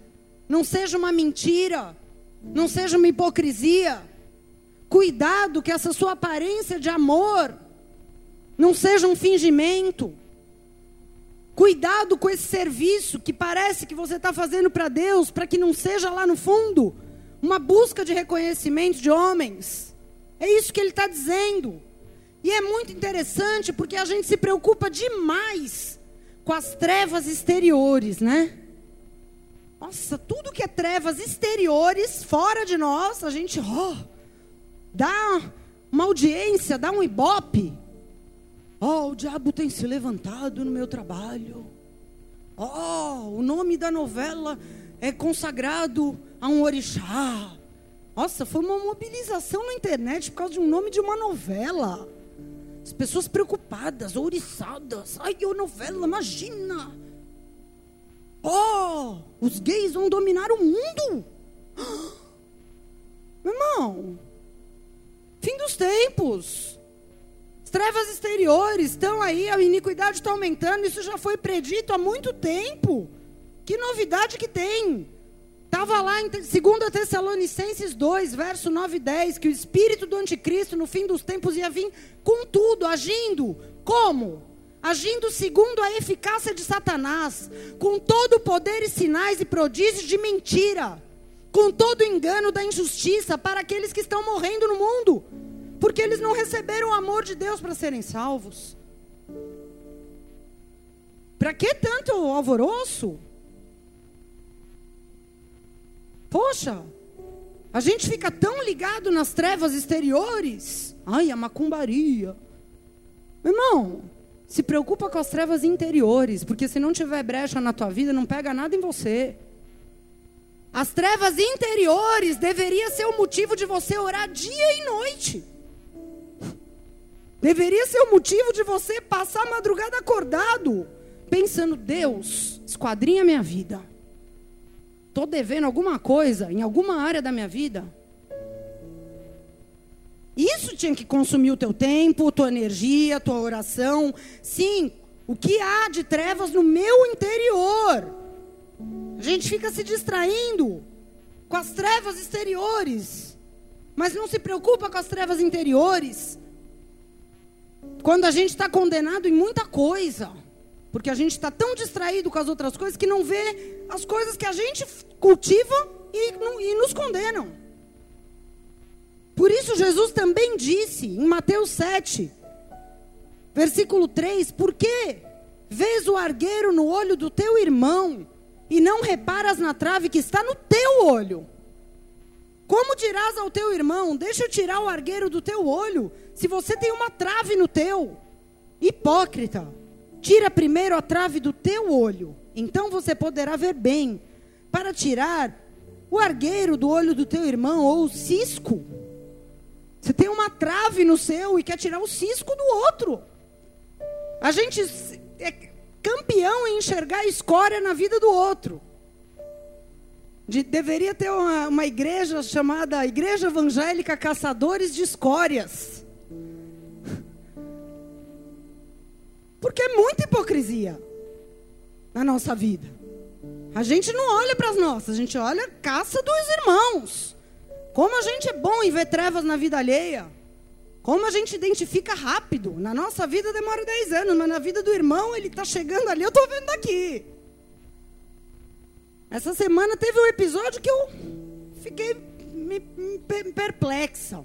Speaker 1: não seja uma mentira, não seja uma hipocrisia. Cuidado que essa sua aparência de amor não seja um fingimento. Cuidado com esse serviço que parece que você está fazendo para Deus, para que não seja lá no fundo uma busca de reconhecimento de homens. É isso que ele está dizendo. E é muito interessante porque a gente se preocupa demais com as trevas exteriores, né? Nossa, tudo que é trevas exteriores, fora de nós, a gente oh, dá uma audiência, dá um ibope. Oh, o diabo tem se levantado no meu trabalho. Oh, o nome da novela é consagrado a um orixá. Nossa, foi uma mobilização na internet por causa de um nome de uma novela. As pessoas preocupadas, ouriçadas. Ai, que novela, imagina. Oh, os gays vão dominar o mundo. Meu irmão, fim dos tempos. As trevas exteriores estão aí, a iniquidade está aumentando. Isso já foi predito há muito tempo. Que novidade que tem? Estava lá em 2 Tessalonicenses 2, verso 9 e 10, que o espírito do anticristo no fim dos tempos ia vir com tudo, agindo. Como? Agindo segundo a eficácia de Satanás, com todo o poder e sinais e prodígios de mentira, com todo o engano da injustiça para aqueles que estão morrendo no mundo, porque eles não receberam o amor de Deus para serem salvos. Para que tanto alvoroço? Poxa, a gente fica tão ligado nas trevas exteriores. Ai, a macumbaria. Irmão, Se preocupa com as trevas interiores, porque se não tiver brecha na tua vida, não pega nada em você. As trevas interiores deveria ser o motivo de você orar dia e noite. Deveria ser o motivo de você passar a madrugada acordado, pensando: Deus, esquadrinha minha vida. Estou devendo alguma coisa em alguma área da minha vida. Isso tinha que consumir o teu tempo, tua energia, tua oração. Sim, o que há de trevas no meu interior? A gente fica se distraindo com as trevas exteriores, mas não se preocupa com as trevas interiores. Quando a gente está condenado em muita coisa, porque a gente está tão distraído com as outras coisas que não vê as coisas que a gente cultiva e, e nos condenam. Por isso, Jesus também disse em Mateus 7, versículo 3: Por que vês o argueiro no olho do teu irmão e não reparas na trave que está no teu olho? Como dirás ao teu irmão: Deixa eu tirar o argueiro do teu olho, se você tem uma trave no teu? Hipócrita, tira primeiro a trave do teu olho, então você poderá ver bem, para tirar o argueiro do olho do teu irmão ou o cisco. Você tem uma trave no seu e quer tirar o cisco do outro. A gente é campeão em enxergar a escória na vida do outro. De, deveria ter uma, uma igreja chamada Igreja Evangélica Caçadores de Escórias. Porque é muita hipocrisia na nossa vida. A gente não olha para as nossas, a gente olha a caça dos irmãos. Como a gente é bom em ver trevas na vida alheia. Como a gente identifica rápido. Na nossa vida demora 10 anos, mas na vida do irmão ele está chegando ali, eu estou vendo daqui. Essa semana teve um episódio que eu fiquei perplexa.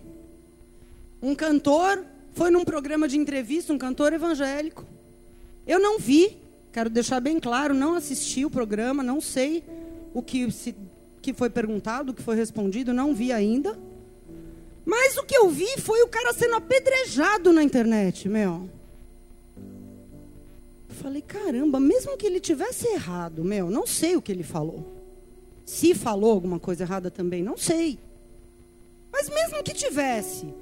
Speaker 1: Um cantor foi num programa de entrevista, um cantor evangélico. Eu não vi, quero deixar bem claro, não assisti o programa, não sei o que, se, que foi perguntado, o que foi respondido, não vi ainda. Mas o que eu vi foi o cara sendo apedrejado na internet, meu falei, caramba, mesmo que ele tivesse errado, meu, não sei o que ele falou. Se falou alguma coisa errada também, não sei. Mas mesmo que tivesse,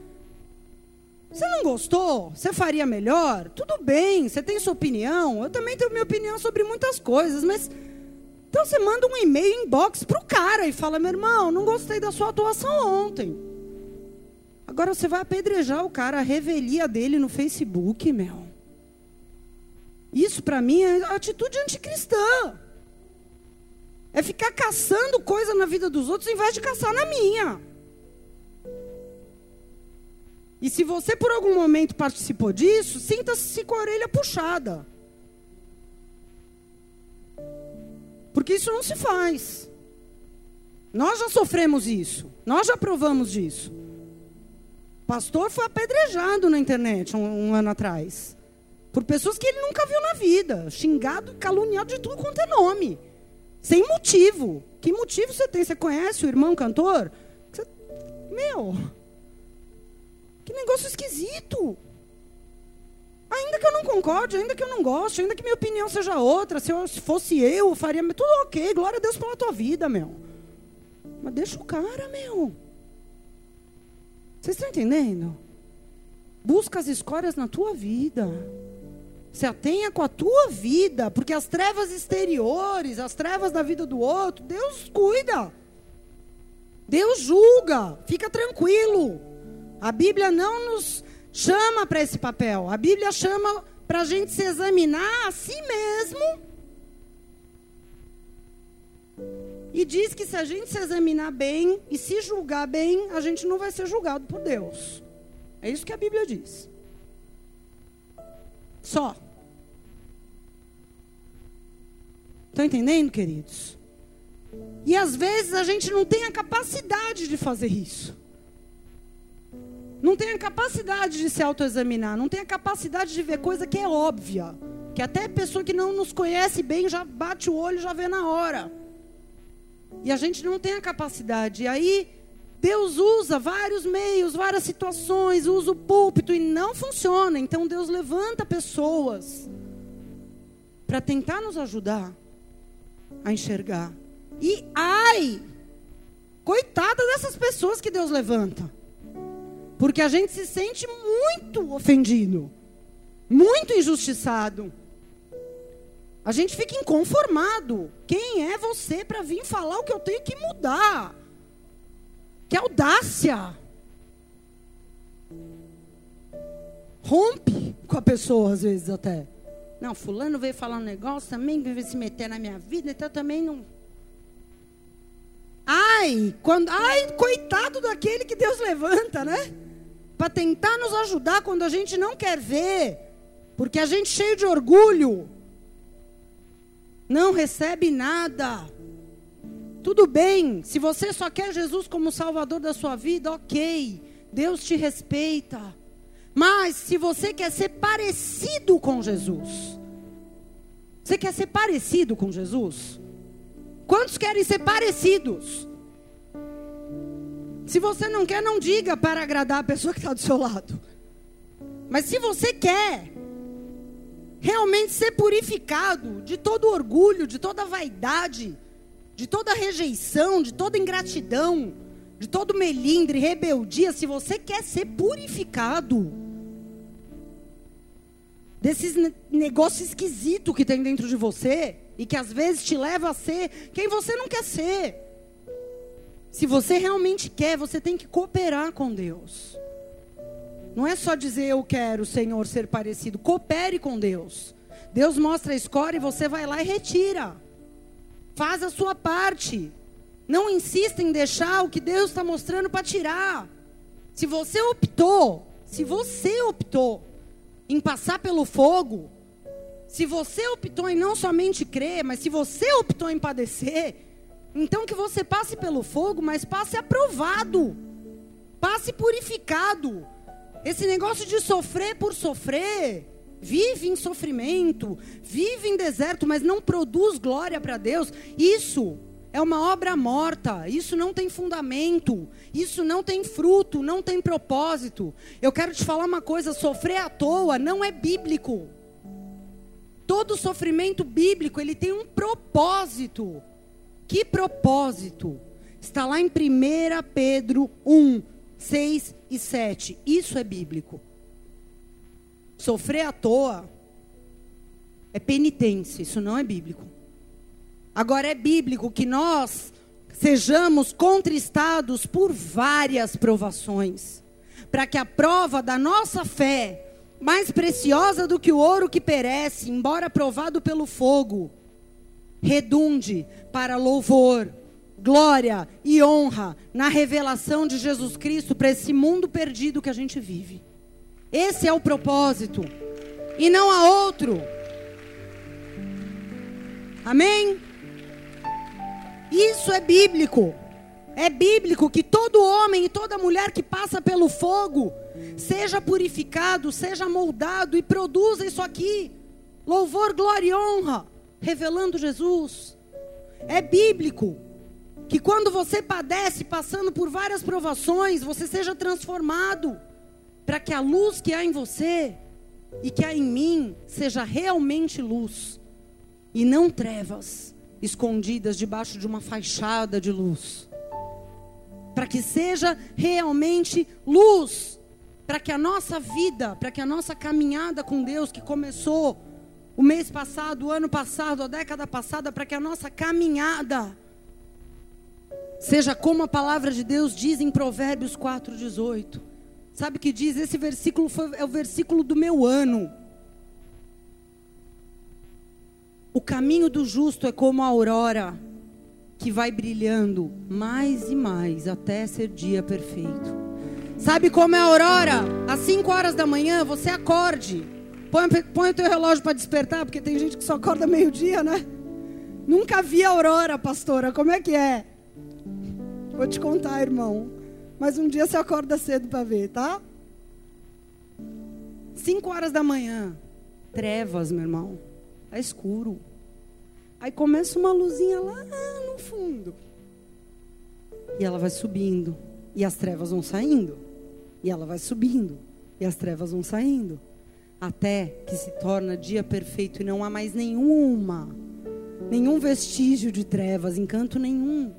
Speaker 1: você não gostou? Você faria melhor? Tudo bem, você tem sua opinião. Eu também tenho minha opinião sobre muitas coisas, mas. Então você manda um e-mail inbox pro cara e fala: meu irmão, não gostei da sua atuação ontem. Agora você vai apedrejar o cara, a revelia dele no Facebook, meu. Isso para mim é atitude anticristã. É ficar caçando coisa na vida dos outros em vez de caçar na minha. E se você por algum momento participou disso, sinta-se com a orelha puxada. Porque isso não se faz. Nós já sofremos isso. Nós já provamos disso. O pastor foi apedrejado na internet um, um ano atrás por pessoas que ele nunca viu na vida, xingado, caluniado de tudo quanto é nome, sem motivo. Que motivo você tem? Você conhece o irmão cantor? Você... Meu, que negócio esquisito. Ainda que eu não concorde, ainda que eu não goste, ainda que minha opinião seja outra, se, eu, se fosse eu, faria tudo ok, glória a Deus pela tua vida, meu. Mas deixa o cara, meu. Vocês estão entendendo? Busca as escórias na tua vida. Se atenha com a tua vida, porque as trevas exteriores, as trevas da vida do outro, Deus cuida. Deus julga, fica tranquilo. A Bíblia não nos chama para esse papel. A Bíblia chama para a gente se examinar a si mesmo. E diz que se a gente se examinar bem e se julgar bem, a gente não vai ser julgado por Deus. É isso que a Bíblia diz. Só. Estão entendendo, queridos? E às vezes a gente não tem a capacidade de fazer isso. Não tem a capacidade de se autoexaminar, não tem a capacidade de ver coisa que é óbvia, que até pessoa que não nos conhece bem já bate o olho, já vê na hora. E a gente não tem a capacidade. E aí Deus usa vários meios, várias situações, usa o púlpito e não funciona. Então Deus levanta pessoas para tentar nos ajudar a enxergar. E ai, coitada dessas pessoas que Deus levanta. Porque a gente se sente muito ofendido, muito injustiçado. A gente fica inconformado. Quem é você para vir falar o que eu tenho que mudar? Que audácia! Rompe com a pessoa, às vezes até. Não, fulano veio falar um negócio também, veio se meter na minha vida, então também não. Ai, quando, ai, coitado daquele que Deus levanta, né? Para tentar nos ajudar quando a gente não quer ver, porque a gente cheio de orgulho não recebe nada. Tudo bem, se você só quer Jesus como Salvador da sua vida, ok, Deus te respeita. Mas se você quer ser parecido com Jesus, você quer ser parecido com Jesus? Quantos querem ser parecidos? Se você não quer, não diga para agradar a pessoa que está do seu lado. Mas se você quer realmente ser purificado de todo orgulho, de toda vaidade, de toda rejeição, de toda ingratidão, de todo melindre, rebeldia, se você quer ser purificado desses negócios esquisitos que tem dentro de você e que às vezes te leva a ser quem você não quer ser. Se você realmente quer, você tem que cooperar com Deus. Não é só dizer eu quero, Senhor, ser parecido. Coopere com Deus. Deus mostra a escória e você vai lá e retira. Faz a sua parte. Não insista em deixar o que Deus está mostrando para tirar. Se você optou, se você optou em passar pelo fogo, se você optou em não somente crer, mas se você optou em padecer, então que você passe pelo fogo, mas passe aprovado, passe purificado. Esse negócio de sofrer por sofrer, vive em sofrimento, vive em deserto, mas não produz glória para Deus, isso é uma obra morta, isso não tem fundamento, isso não tem fruto, não tem propósito. Eu quero te falar uma coisa: sofrer à toa não é bíblico. Todo sofrimento bíblico, ele tem um propósito. Que propósito? Está lá em 1 Pedro 1, 6 e 7. Isso é bíblico. Sofrer à toa é penitência, isso não é bíblico. Agora é bíblico que nós sejamos contristados por várias provações, para que a prova da nossa fé, mais preciosa do que o ouro que perece, embora provado pelo fogo, redunde para louvor, glória e honra na revelação de Jesus Cristo para esse mundo perdido que a gente vive. Esse é o propósito. E não há outro. Amém? Isso é bíblico. É bíblico que todo homem e toda mulher que passa pelo fogo seja purificado, seja moldado e produza isso aqui. Louvor, glória e honra, revelando Jesus. É bíblico que quando você padece passando por várias provações, você seja transformado para que a luz que há em você e que há em mim seja realmente luz e não trevas escondidas debaixo de uma fachada de luz. Para que seja realmente luz, para que a nossa vida, para que a nossa caminhada com Deus que começou o mês passado, o ano passado, a década passada, para que a nossa caminhada seja como a palavra de Deus diz em Provérbios 4:18 Sabe o que diz? Esse versículo foi, é o versículo do meu ano. O caminho do justo é como a aurora que vai brilhando mais e mais até ser dia perfeito. Sabe como é a aurora? Às 5 horas da manhã você acorde. Põe, põe o teu relógio para despertar, porque tem gente que só acorda meio-dia, né? Nunca vi a aurora, pastora. Como é que é? Vou te contar, irmão. Mas um dia você acorda cedo para ver, tá? Cinco horas da manhã, trevas, meu irmão. É escuro. Aí começa uma luzinha lá no fundo. E ela vai subindo, E as trevas vão saindo. E ela vai subindo. E as trevas vão saindo. Até que se torna dia perfeito e não há mais nenhuma, nenhum vestígio de trevas, encanto nenhum.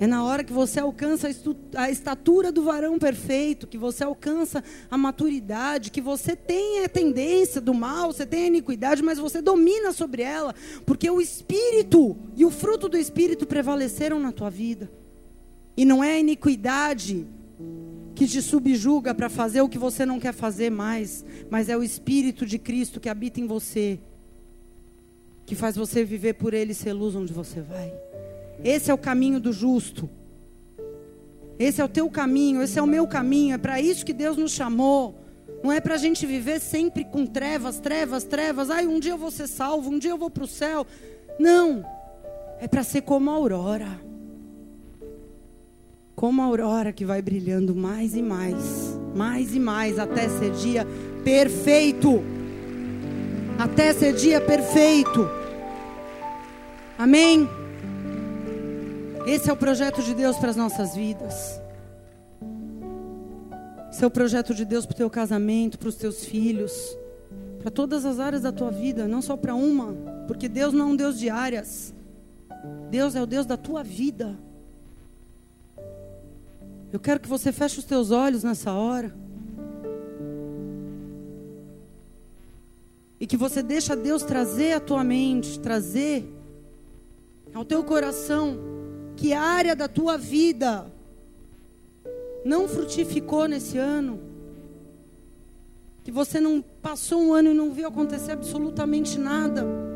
Speaker 1: É na hora que você alcança a estatura do varão perfeito, que você alcança a maturidade, que você tem a tendência do mal, você tem a iniquidade, mas você domina sobre ela, porque o Espírito e o fruto do Espírito prevaleceram na tua vida. E não é a iniquidade que te subjuga para fazer o que você não quer fazer mais, mas é o Espírito de Cristo que habita em você, que faz você viver por Ele e ser luz onde você vai. Esse é o caminho do justo. Esse é o teu caminho, esse é o meu caminho. É para isso que Deus nos chamou. Não é para a gente viver sempre com trevas, trevas, trevas. Ai, um dia eu vou ser salvo, um dia eu vou para o céu. Não. É para ser como a aurora. Como a aurora que vai brilhando mais e mais, mais e mais, até ser dia perfeito. Até ser dia perfeito. Amém? Esse é o projeto de Deus para as nossas vidas. Esse é o projeto de Deus para o teu casamento, para os teus filhos, para todas as áreas da tua vida, não só para uma, porque Deus não é um Deus de áreas. Deus é o Deus da tua vida. Eu quero que você feche os teus olhos nessa hora. E que você deixe Deus trazer à tua mente, trazer ao teu coração que área da tua vida não frutificou nesse ano? Que você não passou um ano e não viu acontecer absolutamente nada?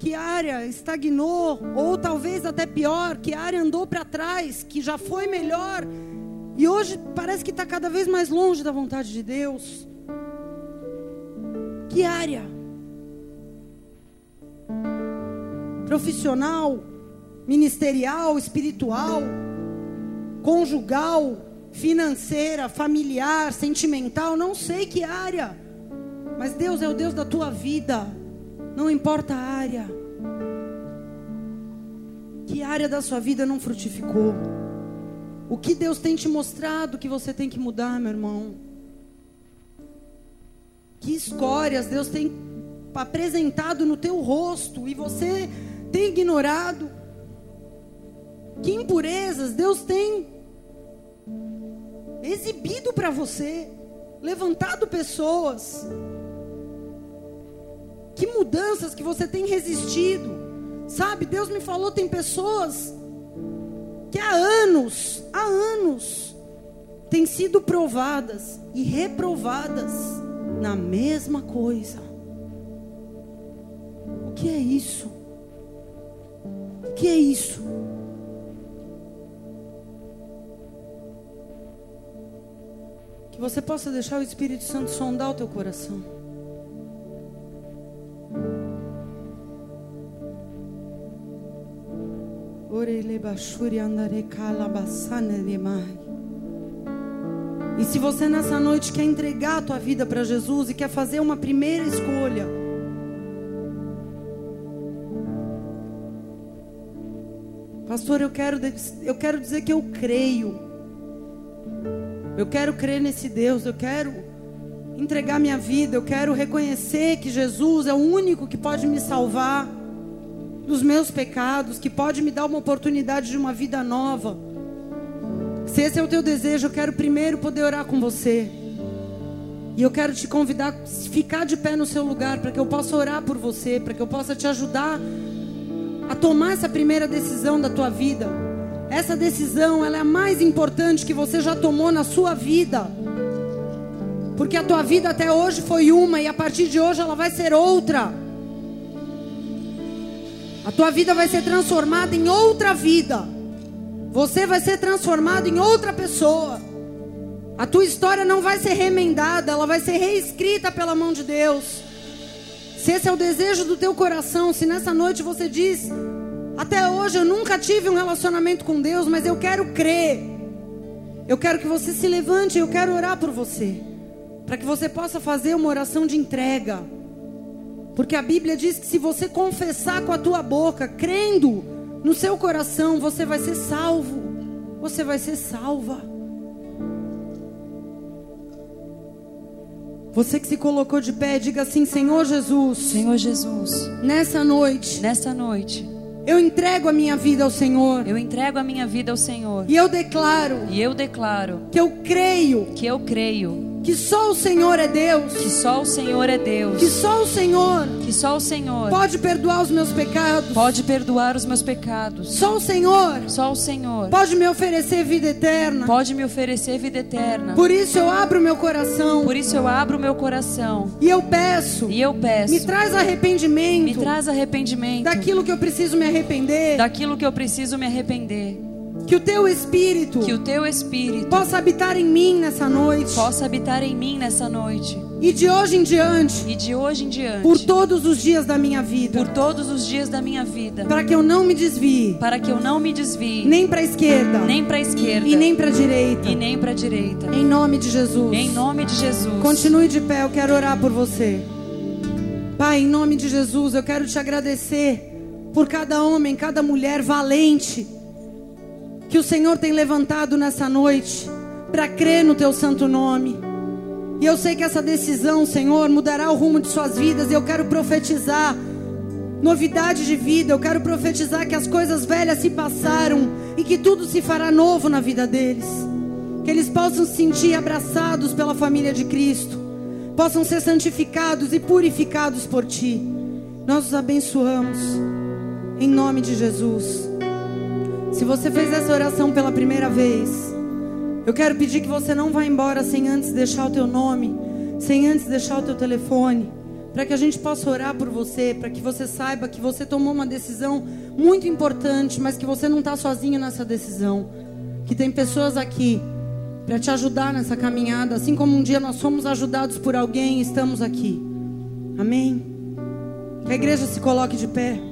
Speaker 1: Que área estagnou, ou talvez até pior, que área andou para trás, que já foi melhor e hoje parece que está cada vez mais longe da vontade de Deus? Que área? Profissional, ministerial, espiritual, conjugal, financeira, familiar, sentimental, não sei que área. Mas Deus é o Deus da tua vida, não importa a área. Que área da sua vida não frutificou? O que Deus tem te mostrado que você tem que mudar, meu irmão? Que escórias Deus tem apresentado no teu rosto e você tem ignorado? Que impurezas Deus tem exibido para você, levantado pessoas. Que mudanças que você tem resistido. Sabe, Deus me falou, tem pessoas que há anos, há anos, têm sido provadas e reprovadas na mesma coisa. O que é isso? O que é isso? Que você possa deixar o Espírito Santo sondar o teu coração. E se você nessa noite quer entregar a tua vida para Jesus e quer fazer uma primeira escolha, Pastor, eu quero, eu quero dizer que eu creio. Eu quero crer nesse Deus, eu quero entregar minha vida, eu quero reconhecer que Jesus é o único que pode me salvar dos meus pecados, que pode me dar uma oportunidade de uma vida nova. Se esse é o teu desejo, eu quero primeiro poder orar com você. E eu quero te convidar a ficar de pé no seu lugar para que eu possa orar por você, para que eu possa te ajudar a tomar essa primeira decisão da tua vida. Essa decisão, ela é a mais importante que você já tomou na sua vida. Porque a tua vida até hoje foi uma e a partir de hoje ela vai ser outra. A tua vida vai ser transformada em outra vida. Você vai ser transformado em outra pessoa. A tua história não vai ser remendada, ela vai ser reescrita pela mão de Deus. Se esse é o desejo do teu coração, se nessa noite você diz: até hoje eu nunca tive um relacionamento com Deus, mas eu quero crer. Eu quero que você se levante, eu quero orar por você, para que você possa fazer uma oração de entrega. Porque a Bíblia diz que se você confessar com a tua boca, crendo no seu coração, você vai ser salvo. você vai ser salva. Você que se colocou de pé, diga assim: Senhor Jesus,
Speaker 2: Senhor Jesus,
Speaker 1: nessa noite,
Speaker 2: nesta noite,
Speaker 1: eu entrego a minha vida ao Senhor.
Speaker 2: eu entrego a minha vida ao Senhor.
Speaker 1: E eu declaro
Speaker 2: E eu declaro
Speaker 1: que eu creio
Speaker 2: que eu creio
Speaker 1: que só o Senhor é Deus.
Speaker 2: que só o Senhor é Deus,
Speaker 1: Que só o Senhor
Speaker 2: que só o Senhor
Speaker 1: pode perdoar os meus pecados.
Speaker 2: pode perdoar os meus pecados.
Speaker 1: Só o Senhor
Speaker 2: Só o Senhor
Speaker 1: pode me oferecer vida eterna.
Speaker 2: pode me oferecer vida eterna.
Speaker 1: Por isso eu abro meu coração
Speaker 2: Por isso eu abro meu coração
Speaker 1: e eu peço,
Speaker 2: e eu peço,
Speaker 1: me traz arrependimento
Speaker 2: me traz arrependimento
Speaker 1: daquilo que eu preciso me arrepender,
Speaker 2: daquilo que eu preciso me arrepender.
Speaker 1: Que o teu espírito
Speaker 2: Que o teu Espírito
Speaker 1: possa habitar em mim nessa noite
Speaker 2: possa habitar em mim nessa noite
Speaker 1: e de hoje em diante,
Speaker 2: e de hoje em diante,
Speaker 1: por todos os dias da minha vida,
Speaker 2: por todos os dias da minha vida,
Speaker 1: para que eu não me desvie
Speaker 2: para que eu não me desvie
Speaker 1: nem para a esquerda
Speaker 2: nem para esquerda
Speaker 1: e nem para a direita.
Speaker 2: e nem para direita.
Speaker 1: Em nome de Jesus.
Speaker 2: Em nome de Jesus.
Speaker 1: Continue de pé, eu quero orar por você. Pai, em nome de Jesus, eu quero te agradecer por cada homem, cada mulher valente que o Senhor tem levantado nessa noite para crer no teu santo nome. E eu sei que essa decisão, Senhor, mudará o rumo de suas vidas, e eu quero profetizar novidade de vida, eu quero profetizar que as coisas velhas se passaram e que tudo se fará novo na vida deles. Que eles possam se sentir abraçados pela família de Cristo, possam ser santificados e purificados por Ti. Nós os abençoamos, em nome de Jesus. Se você fez essa oração pela primeira vez, eu quero pedir que você não vá embora sem antes deixar o teu nome, sem antes deixar o teu telefone, para que a gente possa orar por você, para que você saiba que você tomou uma decisão muito importante, mas que você não está sozinho nessa decisão. Que tem pessoas aqui para te ajudar nessa caminhada, assim como um dia nós fomos ajudados por alguém, estamos aqui. Amém? Que a igreja se coloque de pé.